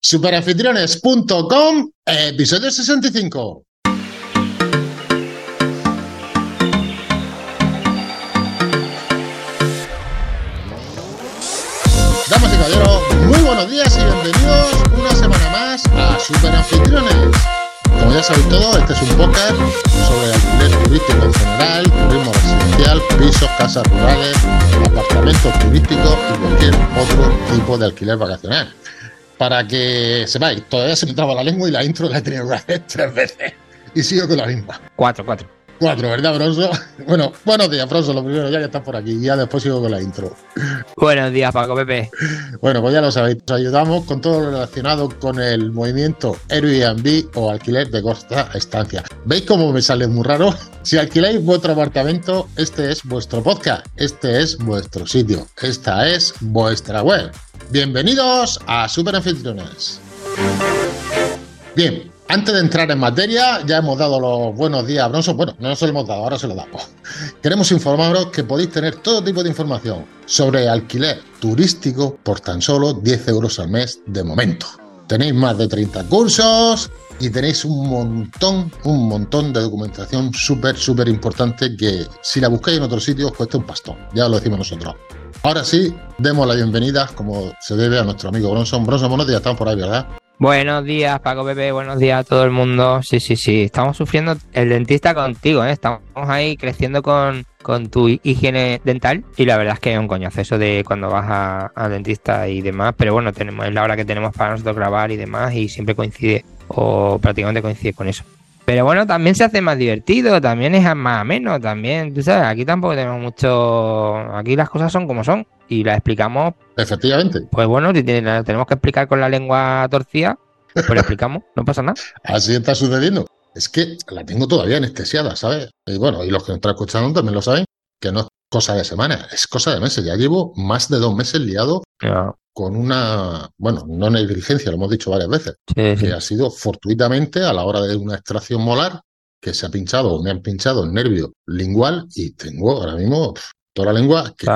Superanfitriones.com, episodio 65. Damas y caballeros, muy buenos días y bienvenidos una semana más a Superanfitriones. Como ya sabéis todos, este es un podcast sobre alquiler turístico en general, turismo residencial, pisos, casas rurales, apartamentos turísticos y cualquier otro tipo de alquiler vacacional. Para que sepáis, todavía se me traba la lengua y la intro la he tenido que hacer tres veces. Y sigo con la misma. Cuatro, cuatro. Cuatro, ¿verdad, Bronzo? Bueno, buenos días, Bronzo, lo primero, ya que estás por aquí. Y ya después sigo con la intro. Buenos días, Paco Pepe. Bueno, pues ya lo sabéis, os ayudamos con todo lo relacionado con el movimiento Airbnb o alquiler de costa a estancia. ¿Veis cómo me sale muy raro? Si alquiláis vuestro apartamento, este es vuestro podcast, este es vuestro sitio, esta es vuestra web. Bienvenidos a Super Anfitriones. Bien, antes de entrar en materia, ya hemos dado los buenos días a Bronson. Bueno, no se lo hemos dado, ahora se lo damos. Queremos informaros que podéis tener todo tipo de información sobre alquiler turístico por tan solo 10 euros al mes de momento. Tenéis más de 30 cursos y tenéis un montón, un montón de documentación súper, súper importante que si la buscáis en otro sitio os cuesta un pastón. Ya lo decimos nosotros. Ahora sí, demos la bienvenida, como se debe, a nuestro amigo Bronson. Bronson, buenos días, estamos por ahí, ¿verdad? Buenos días, Paco Pepe, buenos días a todo el mundo. Sí, sí, sí, estamos sufriendo el dentista contigo, ¿eh? Estamos ahí creciendo con, con tu higiene dental y la verdad es que es un coñazo eso de cuando vas al dentista y demás, pero bueno, tenemos es la hora que tenemos para nosotros grabar y demás y siempre coincide o prácticamente coincide con eso. Pero bueno, también se hace más divertido, también es más ameno, también, tú sabes, aquí tampoco tenemos mucho, aquí las cosas son como son y las explicamos. Efectivamente. Pues bueno, si tenemos que explicar con la lengua torcida, pues lo explicamos, no pasa nada. Así está sucediendo. Es que la tengo todavía anestesiada, ¿sabes? Y bueno, y los que me están escuchando también lo saben, que no es cosa de semana, es cosa de meses. Ya llevo más de dos meses liado. Con una, bueno, no negligencia, lo hemos dicho varias veces, Sí, sí. que ha sido fortuitamente a la hora de una extracción molar que se ha pinchado o me han pinchado el nervio lingual y tengo ahora mismo toda la lengua que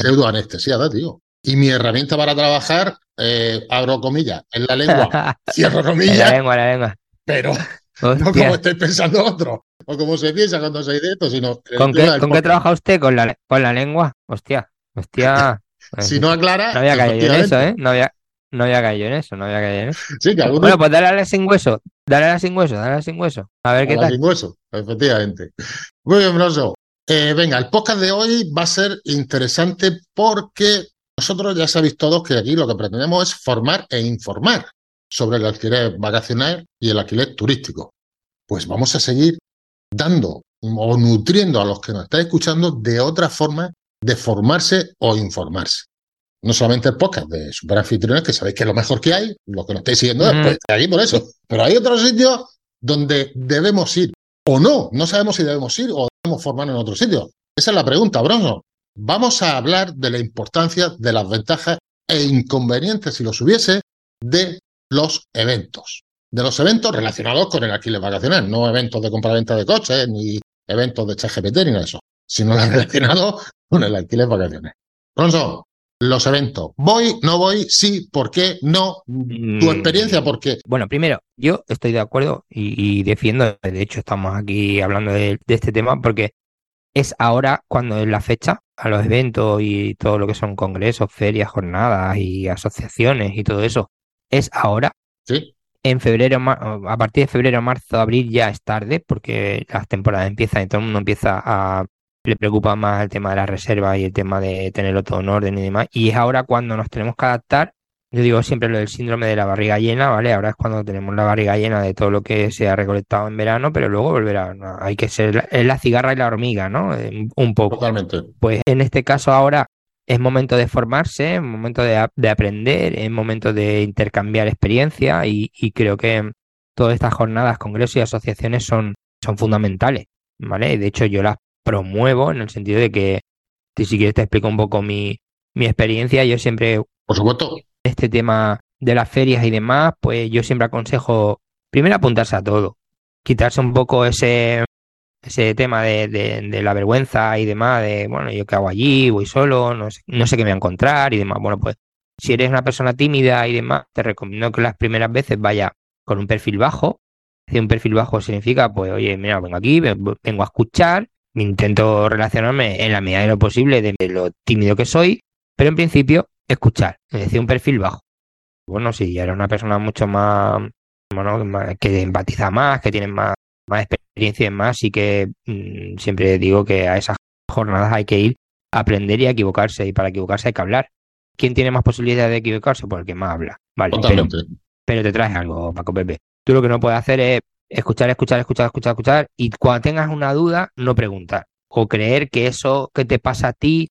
pseudo anestesiada, tío. Y mi herramienta para trabajar, eh, abro comillas, en la lengua, cierro En la comillas, lengua, en la lengua. pero no como estáis pensando otros, o como se piensa cuando se dice esto, sino ¿Con qué, ¿Con qué trabaja usted? ¿Con la, con la lengua? Hostia, hostia. Si no aclara, No había caído en eso. ¿eh? No había, no había caído en eso, no había caído en eso. Sí, que algunos Bueno, pues dale a la sin hueso. Dale a la sin hueso, dale a la sin hueso. A ver qué a la tal. sin hueso, efectivamente. Muy bien, Broso. Eh, venga, el podcast de hoy va a ser interesante porque nosotros ya sabéis todos que aquí lo que pretendemos es formar e informar sobre el alquiler vacacional y el alquiler turístico. Pues vamos a seguir dando o nutriendo a los que nos estáis escuchando de otra forma de formarse o informarse. No solamente el podcast de Super Anfitriones, que sabéis que es lo mejor que hay, los que nos estáis siguiendo después, aquí por eso. Pero hay otros sitios donde debemos ir o no. No sabemos si debemos ir o debemos formarnos en otro sitio. Esa es la pregunta, Bronzo. Vamos a hablar de la importancia de las ventajas e inconvenientes, si los hubiese, de los eventos. De los eventos relacionados con el alquiler vacacional, no eventos de compraventa de coches, ni eventos de ChatGPT, ni nada de eso, sino relacionados con el alquiler vacacional. Bronzo, los eventos. ¿Voy, no voy? Sí, ¿por qué? No. Tu Mm. experiencia, ¿por qué? Bueno, primero, yo estoy de acuerdo y, y defiendo, de hecho estamos aquí hablando de, de este tema porque es ahora cuando es la fecha a los eventos y todo lo que son congresos, ferias, jornadas y asociaciones y todo eso, es ahora. Sí, En febrero, a partir de febrero, marzo, abril ya es tarde porque las temporadas empiezan y todo el mundo empieza a... Le preocupa más el tema de las reservas y el tema de tenerlo todo en orden y demás. Y es ahora cuando nos tenemos que adaptar. Yo digo siempre lo del síndrome de la barriga llena, ¿vale? Ahora es cuando tenemos la barriga llena de todo lo que se ha recolectado en verano, pero luego volverá. ¿no? Hay que ser, la- es la cigarra y la hormiga, ¿no? Eh, Un poco. totalmente. Pues en este caso ahora es momento de formarse, es momento de, de aprender, es momento de intercambiar experiencia y, y creo que todas estas jornadas, congresos y asociaciones son, son fundamentales, ¿vale? De hecho yo las promuevo en el sentido de que, si quieres te explico un poco mi, mi experiencia, yo siempre Por supuesto, este tema de las ferias y demás, pues yo siempre aconsejo primero apuntarse a todo, quitarse un poco ese, ese tema de, de- de la vergüenza y demás, de, bueno, yo qué hago allí, voy solo, no sé, no sé qué me voy a encontrar y demás. Bueno, pues si eres una persona tímida y demás, te recomiendo que las primeras veces vaya con un perfil bajo. Si un perfil bajo significa, pues, oye, mira, vengo aquí, vengo a escuchar, intento relacionarme en la medida de lo posible de lo tímido que soy, pero en principio escuchar, es decir, un perfil bajo. Bueno, si eres una persona mucho más, bueno, que empatiza más, que tiene más, más experiencia y más, y que mm, siempre digo que a esas jornadas hay que ir a aprender y a equivocarse, y para equivocarse hay que hablar. ¿Quién tiene más posibilidades de equivocarse? Pues el que más habla. Vale, pero, pero, te traes algo, Paco Pepe. Tú lo que no puedes hacer es escuchar, escuchar, escuchar, escuchar, escuchar, y cuando tengas una duda, no preguntar. O creer que eso que te pasa a ti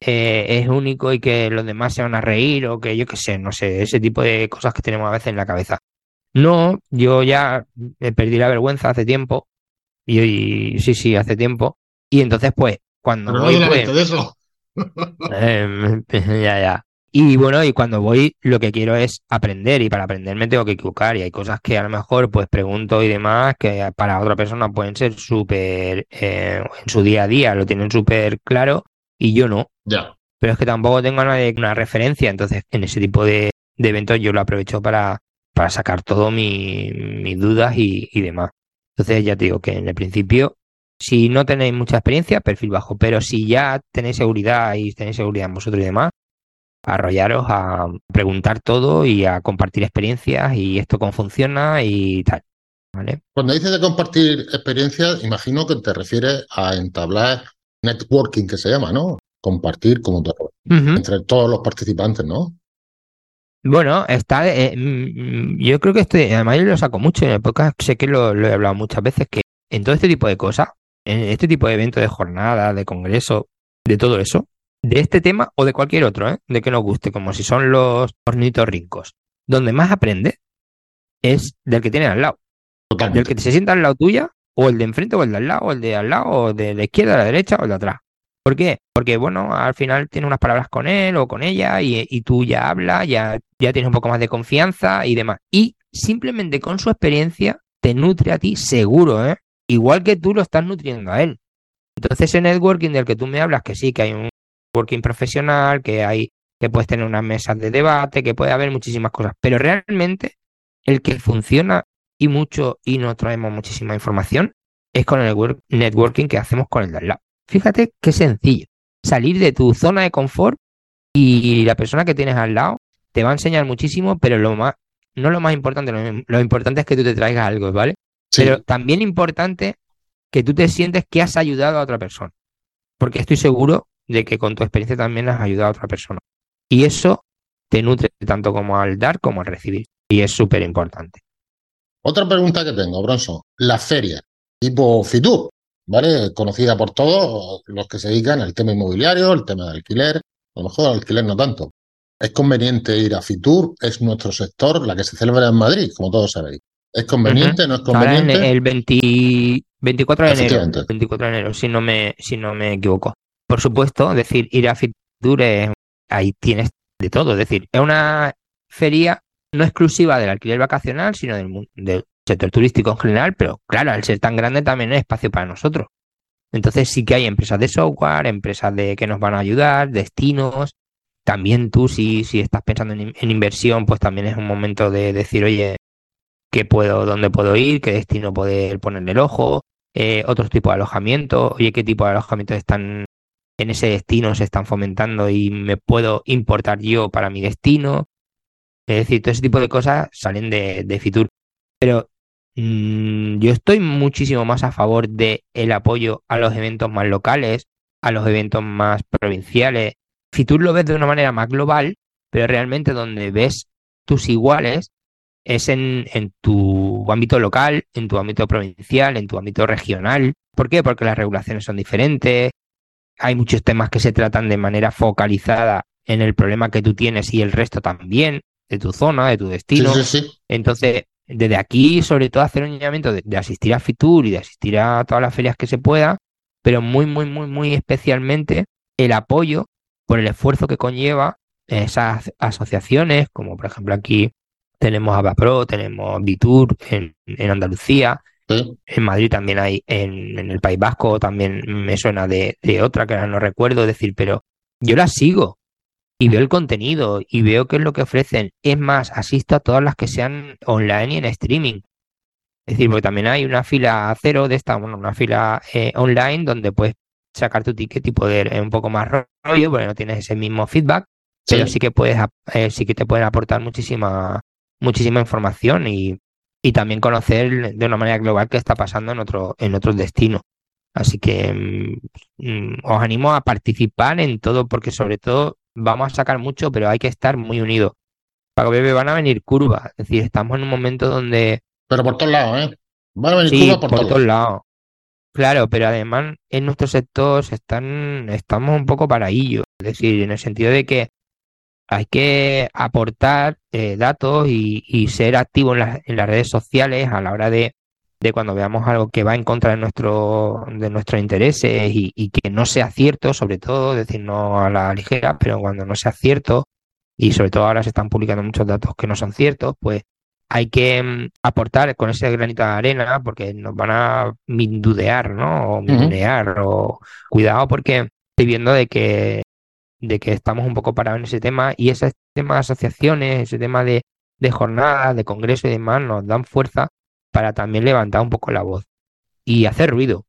eh, es único y que los demás se van a reír, o que yo qué sé, no sé, ese tipo de cosas que tenemos a veces en la cabeza. No, yo ya perdí la vergüenza hace tiempo. Y, sí, sí, hace tiempo. Y entonces, pues, cuando voy, pues, de eso. Em, ya, ya. Y bueno, y cuando voy, lo que quiero es aprender, y para aprender me tengo que equivocar, y hay cosas que a lo mejor pues pregunto y demás, que para otra persona pueden ser súper, eh, en su día a día lo tienen súper claro, y yo no. Ya. Pero es que tampoco tengo una, una referencia, entonces en ese tipo de, eventos yo lo aprovecho para, para sacar todo mis dudas y, y demás. Entonces ya te digo que en el principio si no tenéis mucha experiencia, perfil bajo, pero si ya tenéis seguridad y tenéis seguridad en vosotros y demás, arrollaros a preguntar todo y a compartir experiencias y esto cómo funciona y tal. ¿vale? Cuando dices de compartir experiencias, imagino que te refieres a entablar networking, que se llama, ¿no? Compartir como entre todos los participantes, ¿no? Bueno, está. Eh, mm, yo creo que este, además yo lo saco mucho en el podcast, sé que lo, he hablado muchas veces, que en todo este tipo de cosas, en este tipo de eventos de jornada, de congreso, de todo eso, de este tema o de cualquier otro, ¿eh? de que nos guste, como si son los rincos, donde más aprende es del que tiene al lado. Del que se sienta al lado tuya, o el de enfrente, o el de al lado, o el de al lado, o de la izquierda, a la derecha, o el de atrás. ¿Por qué? Porque, bueno, al final tiene unas palabras con él o con ella y, y tú ya hablas, ya, ya tienes un poco más de confianza y demás. Y simplemente con su experiencia te nutre a ti seguro, ¿eh? Igual que tú lo estás nutriendo a él. Entonces, ese networking del que tú me hablas, que sí, que hay un working profesional, que hay, que puedes tener unas mesas de debate, que puede haber muchísimas cosas. Pero realmente el que funciona y mucho y nos traemos muchísima información es con el networking que hacemos con el de al lado. Fíjate qué sencillo. Salir de tu zona de confort y la persona que tienes al lado te va a enseñar muchísimo, pero lo más, no lo más importante, lo, importante es que tú te traigas algo, ¿vale? Pero también importante que tú te sientes que has ayudado a otra persona. Porque estoy seguro de que con tu experiencia también has ayudado a otra persona. Y eso te nutre tanto como al dar como al recibir. Y es súper importante. Otra pregunta que tengo, Bronson. La feria, tipo Fitur, ¿vale? Conocida por todos los que se dedican al tema inmobiliario, el tema de alquiler, a lo mejor alquiler no tanto. ¿Es conveniente ir a Fitur? ¿Es nuestro sector la que se celebra en Madrid, como todos sabéis? ¿Es conveniente? ¿No es conveniente? el 24 de enero. 24 de enero, si no me, si no me equivoco por supuesto, es decir, ir a Fitur, ahí tienes de todo. Es decir, es una feria no exclusiva del alquiler vacacional, sino del, sector turístico en general, pero claro, al ser tan grande también es espacio para nosotros. Entonces sí que hay empresas de software, empresas de que nos van a ayudar, destinos. También tú, si, si estás pensando en, inversión, pues también es un momento de decir, oye, ¿qué puedo, dónde puedo ir? ¿Qué destino poder ponerle el ojo? Eh, otros tipos de alojamiento, oye, ¿qué tipo de alojamientos están en ese destino se están fomentando y me puedo importar yo para mi destino. Es decir, todo ese tipo de cosas salen de, Fitur. Pero mm, yo estoy muchísimo más a favor de el apoyo a los eventos más locales, a los eventos más provinciales. Fitur lo ves de una manera más global, pero realmente donde ves tus iguales es en, en tu ámbito local, en tu ámbito provincial, en tu ámbito regional. ¿Por qué? Porque las regulaciones son diferentes, hay muchos temas que se tratan de manera focalizada en el problema que tú tienes y el resto también, de tu zona, de tu destino. Entonces, desde aquí, sobre todo, hacer un llamamiento de, asistir a Fitur y de asistir a todas las ferias que se pueda, pero muy, muy, muy, muy especialmente el apoyo por el esfuerzo que conlleva esas asociaciones, como por ejemplo aquí tenemos ABAPRO, tenemos Bitur en, en Andalucía, en Madrid también hay, en, el País Vasco también me suena de, otra que ahora no recuerdo decir, pero yo la sigo. y veo el contenido y veo qué es lo que ofrecen. Es más, asisto a todas las que sean online y en streaming. Es decir, porque también hay una fila cero de esta, bueno, una fila eh, online donde puedes sacar tu ticket y poder un poco más rollo, porque no tienes ese mismo feedback, pero sí que puedes, eh, sí que te pueden aportar muchísima, muchísima información y, y también conocer de una manera global qué está pasando en otro, en otros destinos. Así que mm, mm, os animo a participar en todo, porque sobre todo vamos a sacar mucho, pero hay que estar muy unidos. Para Bebe van a venir curvas, es decir, estamos en un momento donde... Pero por todos lados, ¿eh? Van a venir curvas por, todos lados. Claro, pero además en nuestro sector están, estamos un poco paraillos, es decir, en el sentido de que hay que aportar eh, datos y, ser activos en, las redes sociales a la hora de, cuando veamos algo que va en contra de, nuestro, de nuestros intereses y, que no sea cierto, sobre todo, decir, no a la ligera, pero cuando no sea cierto, y sobre todo ahora se están publicando muchos datos que no son ciertos, pues hay que mm, aportar con ese granito de arena porque nos van a mindudear, ¿no? O mindudear, o cuidado porque estoy viendo de que de que estamos un poco parados en ese tema y ese tema de asociaciones, ese tema de, de jornadas, de congresos y demás nos dan fuerza para también levantar un poco la voz y hacer ruido.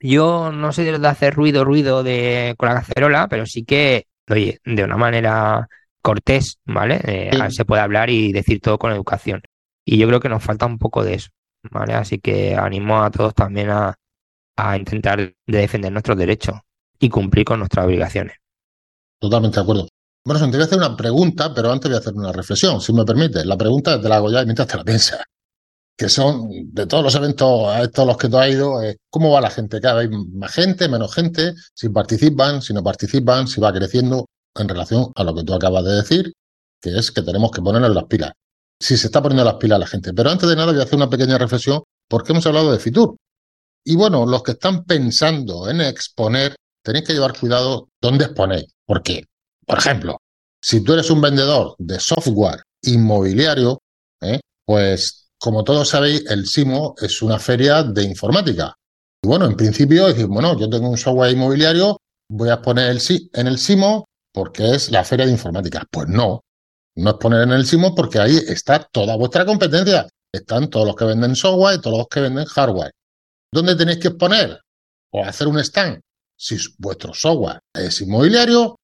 Yo no sé de hacer ruido, ruido de, con la cacerola, pero sí que, oye, de una manera cortés, ¿vale? Eh, se puede hablar y decir todo con educación. Y yo creo que nos falta un poco de eso, ¿vale? Así que animo a todos también a, a intentar defender nuestros derechos y cumplir con nuestras obligaciones. Totalmente de acuerdo. Bueno, te voy a hacer una pregunta, pero antes voy a hacer una reflexión, si me permite. La pregunta te la hago ya mientras te la piensas. Que son, de todos los eventos a estos los que tú has ido, ¿cómo va la gente? ¿Cada vez más gente, menos gente? ¿Si participan, si no participan? ¿Si va creciendo en relación a lo que tú acabas de decir? Que es que tenemos que ponernos las pilas. Si se está poniendo las pilas la gente. Pero antes de nada voy a hacer una pequeña reflexión porque hemos hablado de Fitur. Y bueno, los que están pensando en exponer, tenéis que llevar cuidado dónde exponéis. Porque, por ejemplo, si tú eres un vendedor de software inmobiliario, ¿eh? pues como todos sabéis, el SIMO es una feria de informática. Y bueno, en principio, decir, bueno, yo tengo un software inmobiliario, voy a poner el en el SIMO porque es la feria de informática. Pues no, no es poner en el SIMO porque ahí está toda vuestra competencia. Están todos los que venden software y todos los que venden hardware. ¿Dónde tenéis que exponer? O hacer un stand si vuestro software es inmobiliario,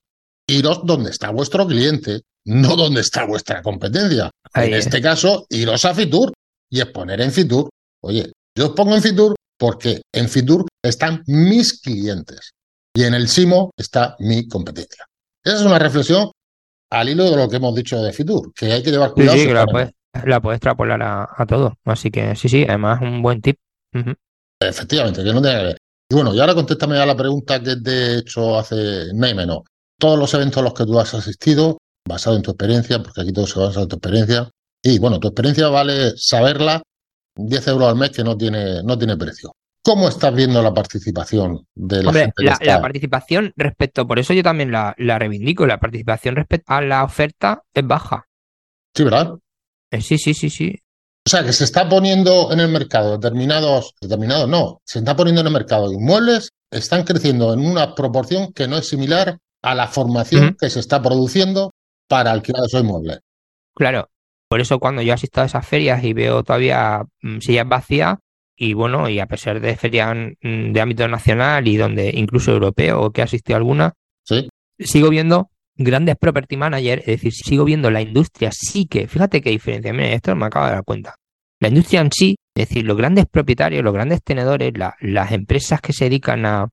iros donde está vuestro cliente, no donde está vuestra competencia. en este caso, iros a Fitur y exponer en Fitur. Oye, yo os pongo en Fitur porque en Fitur están mis clientes y en el Simo está mi competencia. Esa es una reflexión al hilo de lo que hemos dicho de Fitur, que hay que llevar cuidado. Sí, la, puedes, la puedes extrapolar a, todo. Así que sí, sí, además un buen tip. Efectivamente, que no tiene que ver. Y bueno, y ahora contéstame a la pregunta que te he hecho hace no menos. Todos los eventos a los que tú has asistido, basado en tu experiencia, porque aquí todo se basa en tu experiencia. Y bueno, tu experiencia vale saberla, 10 euros al mes que no tiene, no tiene precio. ¿Cómo estás viendo la participación de la gente la, participación respecto, por eso yo también la, la, reivindico, la participación respecto a la oferta es baja. Sí, ¿verdad? Eh, sí, sí, sí, sí. O sea, que se está poniendo en el mercado determinados, determinados no, se está poniendo en el mercado inmuebles, están creciendo en una proporción que no es similar a la formación que se está produciendo para alquilar esos inmuebles. Claro, por eso cuando yo asisto a esas ferias y veo todavía mm, sillas vacías, y bueno, y a pesar de ferias mm, de ámbito nacional y donde incluso europeo o que asistido a alguna, sigo viendo grandes property managers, es decir, sigo viendo la industria sí que, fíjate qué diferencia, mira, esto me acabo de dar cuenta. La industria en sí, es decir, los grandes propietarios, los grandes tenedores, las empresas que se dedican a,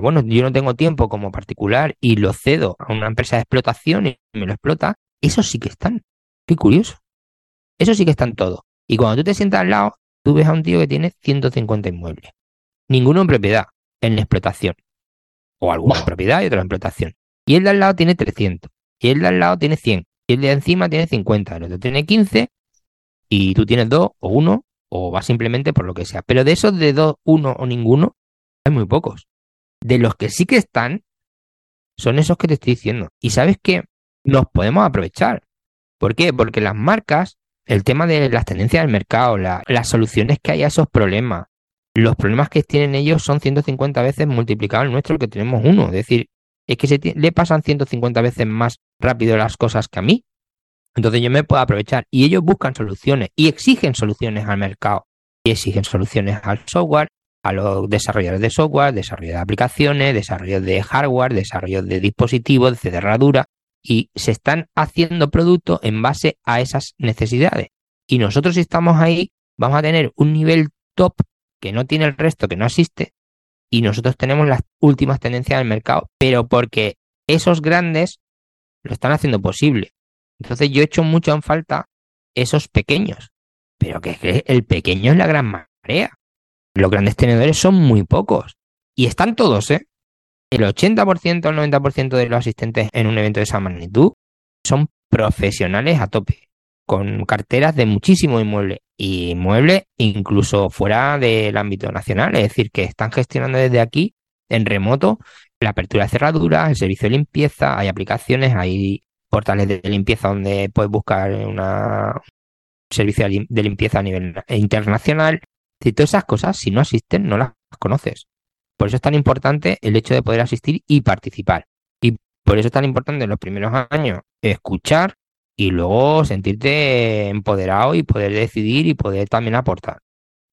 bueno, yo no tengo tiempo como particular y lo cedo a una empresa de explotación y me lo explota, esos sí que están. Qué curioso. Eso sí que están todos. Y cuando tú te sientas al lado, tú ves a un tío que tiene 150 inmuebles. Ninguno en propiedad, en explotación. O alguna propiedad y otra en explotación. Y el de al lado tiene 300. Y el de al lado tiene 100. Y el de encima tiene 50. El otro tiene 15. Y tú tienes 2 o 1. O va simplemente por lo que sea. Pero de esos de 2, 1 o ninguno, hay muy pocos. De los que sí que están, son esos que te estoy diciendo. Y sabes que nos podemos aprovechar. ¿Por qué? Porque las marcas, el tema de las tendencias del mercado, las soluciones que hay a esos problemas, los problemas que tienen ellos son 150 veces multiplicados el nuestro que tenemos uno. Es decir, es que se le pasan 150 veces más rápido las cosas que a mí. Entonces yo me puedo aprovechar y ellos buscan soluciones y exigen soluciones al mercado y exigen soluciones al software, a los desarrolladores de software, desarrollo de aplicaciones, desarrollo de hardware, desarrollo de dispositivos, de cerradura y se están haciendo productos en base a esas necesidades. Y nosotros si estamos ahí vamos a tener un nivel top que no tiene el resto, que no existe, y nosotros tenemos las últimas tendencias del mercado, pero porque esos grandes lo están haciendo posible. Entonces yo he hecho mucho en falta esos pequeños, pero que el pequeño es la gran marea. Los grandes tenedores son muy pocos y están todos, ¿eh? El 80% o el 90% de los asistentes en un evento de esa magnitud son profesionales a tope, con carteras de muchísimo inmueble y inmuebles incluso fuera del ámbito nacional, es decir, que están gestionando desde aquí en remoto la apertura de cerraduras, el servicio de limpieza, hay aplicaciones, hay portales de limpieza donde puedes buscar un servicio de limpieza a nivel internacional. Y todas esas cosas, si no asisten, no las conoces. Por eso es tan importante el hecho de poder asistir y participar. Y por eso es tan importante en los primeros años escuchar y luego sentirte empoderado y poder decidir y poder también aportar.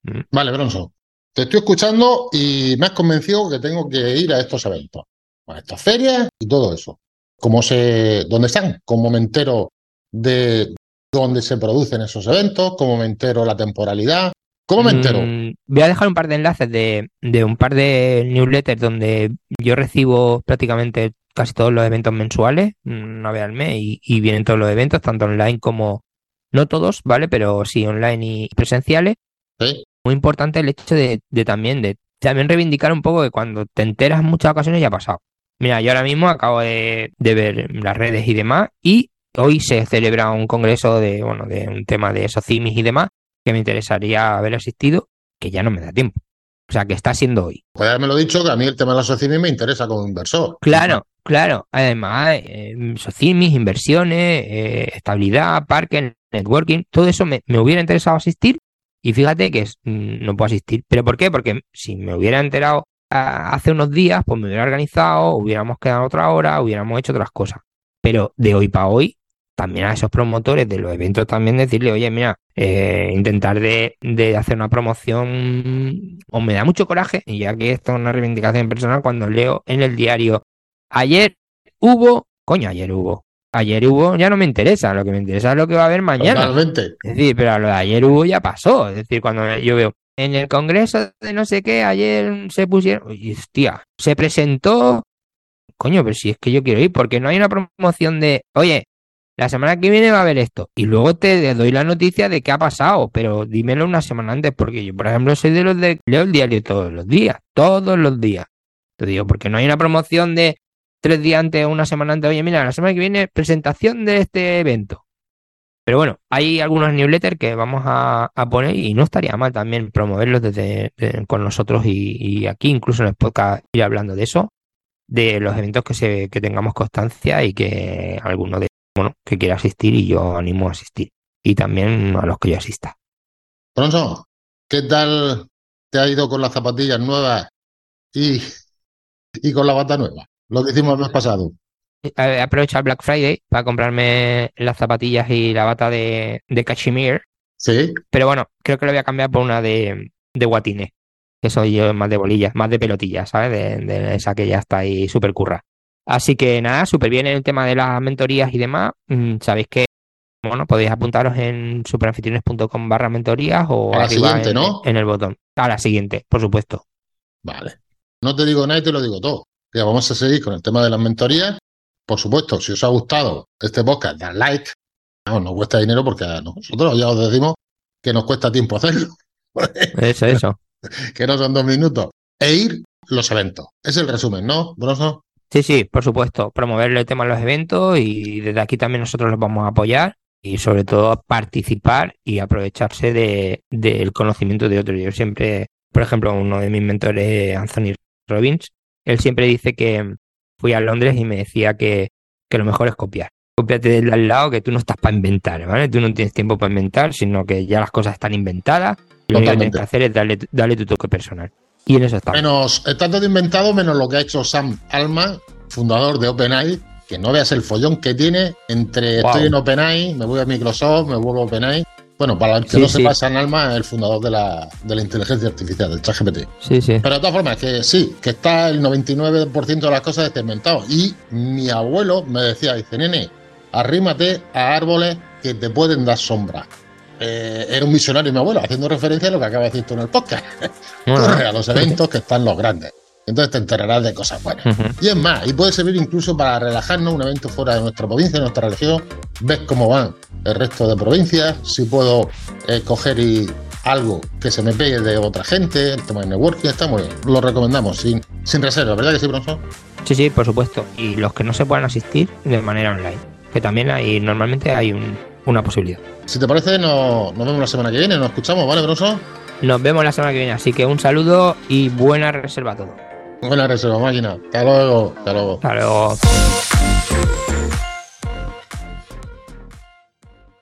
¿Mm? Vale, Bronson. Te estoy escuchando y me has convencido que tengo que ir a estos eventos, a estas ferias y todo eso. ¿Cómo se, ¿Dónde están? ¿Cómo me entero de dónde se producen esos eventos? ¿Cómo me entero la temporalidad? ¿Cómo me entero? Mm, voy a dejar un par de enlaces de, de, un par de newsletters donde yo recibo prácticamente casi todos los eventos mensuales, una vez al mes, y, vienen todos los eventos, tanto online como, no todos, ¿vale? Pero sí online y presenciales. Muy importante el hecho de, también, de también reivindicar un poco que cuando te enteras en muchas ocasiones ya ha pasado. Mira, yo ahora mismo acabo de, ver las redes y demás, y hoy se celebra un congreso de, bueno, de un tema de socimis y demás, que me interesaría haber asistido, que ya no me da tiempo. O sea, que está siendo hoy. Pues haberme lo dicho que a mí el tema de la socimis me interesa como inversor. Claro, Claro, además, eh, socimis, inversiones, eh, estabilidad, parque, networking, todo eso me, hubiera interesado asistir y fíjate que mm, no puedo asistir. ¿Pero por qué? Porque si me hubiera enterado hace unos días, pues me hubiera organizado, hubiéramos quedado otra hora, hubiéramos hecho otras cosas. Pero de hoy para hoy, también a esos promotores de los eventos también decirle, oye, mira, eh, intentar de, de, hacer una promoción o me da mucho coraje, y ya que esto es una reivindicación personal, cuando leo en el diario Ayer hubo, coño, ayer hubo. Ayer hubo, ya no me interesa, lo que me interesa es lo que va a haber mañana. Totalmente. Es decir, pero lo de ayer hubo ya pasó. Es decir, cuando yo veo en el congreso de no sé qué, ayer se pusieron, y hostia, se presentó, coño, pero si es que yo quiero ir, porque no hay una promoción de, oye, la semana que viene va a haber esto, y luego te doy la noticia de qué ha pasado, pero dímelo una semana antes, porque yo, por ejemplo, soy de los de leo el diario todos los días, todos los días. Te digo, porque no hay una promoción de tres días antes o una semana antes, oye, mira, la semana que viene presentación de este evento. Pero bueno, hay algunos newsletters que vamos a, poner y no estaría mal también promoverlos desde, con nosotros y, aquí, incluso en el podcast, ir hablando de eso, de los eventos que, se, que tengamos constancia y que alguno de bueno, que quiera asistir y yo animo a asistir. Y también a los que yo asista. Pronto, ¿qué tal te ha ido con las zapatillas nuevas y, y con la bata nueva? Lo que hicimos el mes pasado. Aprovecho el Black Friday para comprarme las zapatillas y la bata de, de cachemire. Sí. Pero bueno, creo que lo voy a cambiar por una de, de guatine. Que soy yo más de bolillas, más de pelotillas, ¿sabes? De, esa que ya está ahí súper curra. Así que nada, súper bien en el tema de las mentorías y demás. Mm, sabéis que bueno, podéis apuntaros en superanfitriones.com barra mentorías o a la siguiente, ¿no? en el botón. A la siguiente, por supuesto. Vale. No te digo nada y te lo digo todo vamos a seguir con el tema de las mentorías. Por supuesto, si os ha gustado este podcast, dad like. No, no cuesta dinero porque a nosotros ya os decimos que nos cuesta tiempo hacerlo. Eso, eso. que no son dos minutos. E ir los eventos. Es el resumen, ¿no, Broso? Sí, sí, por supuesto. Promover el tema de los eventos y desde aquí también nosotros los vamos a apoyar y sobre todo participar y aprovecharse del de, conocimiento de otros. Yo siempre, por ejemplo, uno de mis mentores, Anthony Robbins, él siempre dice que fui a Londres y me decía que, lo mejor es copiar. Copiate del al lado que tú no estás para inventar, ¿vale? Tú no tienes tiempo para inventar, sino que ya las cosas están inventadas. Y lo único que tienes que hacer es darle, tu toque personal. Y en eso está. Menos, está todo inventado menos lo que ha hecho Sam Alma fundador de OpenAI, que no veas el follón que tiene entre Wow. estoy en OpenAI, me voy a Microsoft, me vuelvo a OpenAI. Bueno, para el que Sí, no sí. sepa, San Alma es el fundador de la, de la inteligencia artificial, del ChatGPT. Sí, sí. Pero de todas formas, que sí, que está el 99% de las cosas inventado. Y mi abuelo me decía, dice, nene, arrímate a árboles que te pueden dar sombra. Eh, era un visionario mi abuelo, haciendo referencia a lo que acaba de decir tú en el podcast. Corre a los eventos que están los grandes. Entonces te enterarás de cosas buenas. Y es más, y puede servir incluso para relajarnos, un evento fuera de nuestra provincia, de nuestra región, ves cómo van el resto de provincias, si puedo eh, coger y algo que se me pegue de otra gente, el tema de networking, está muy bien. Lo recomendamos sin, sin reserva, ¿verdad que sí, Bronson? Sí, sí, por supuesto. Y los que no se puedan asistir de manera online. Que también hay, normalmente hay un- una posibilidad. Si te parece, nos, nos vemos la semana que viene, nos escuchamos, ¿vale, Bronson? Nos vemos la semana que viene. Así que un saludo y buena reserva a todos. Buena reserva, máquina. Hasta luego, hasta luego. Hasta luego.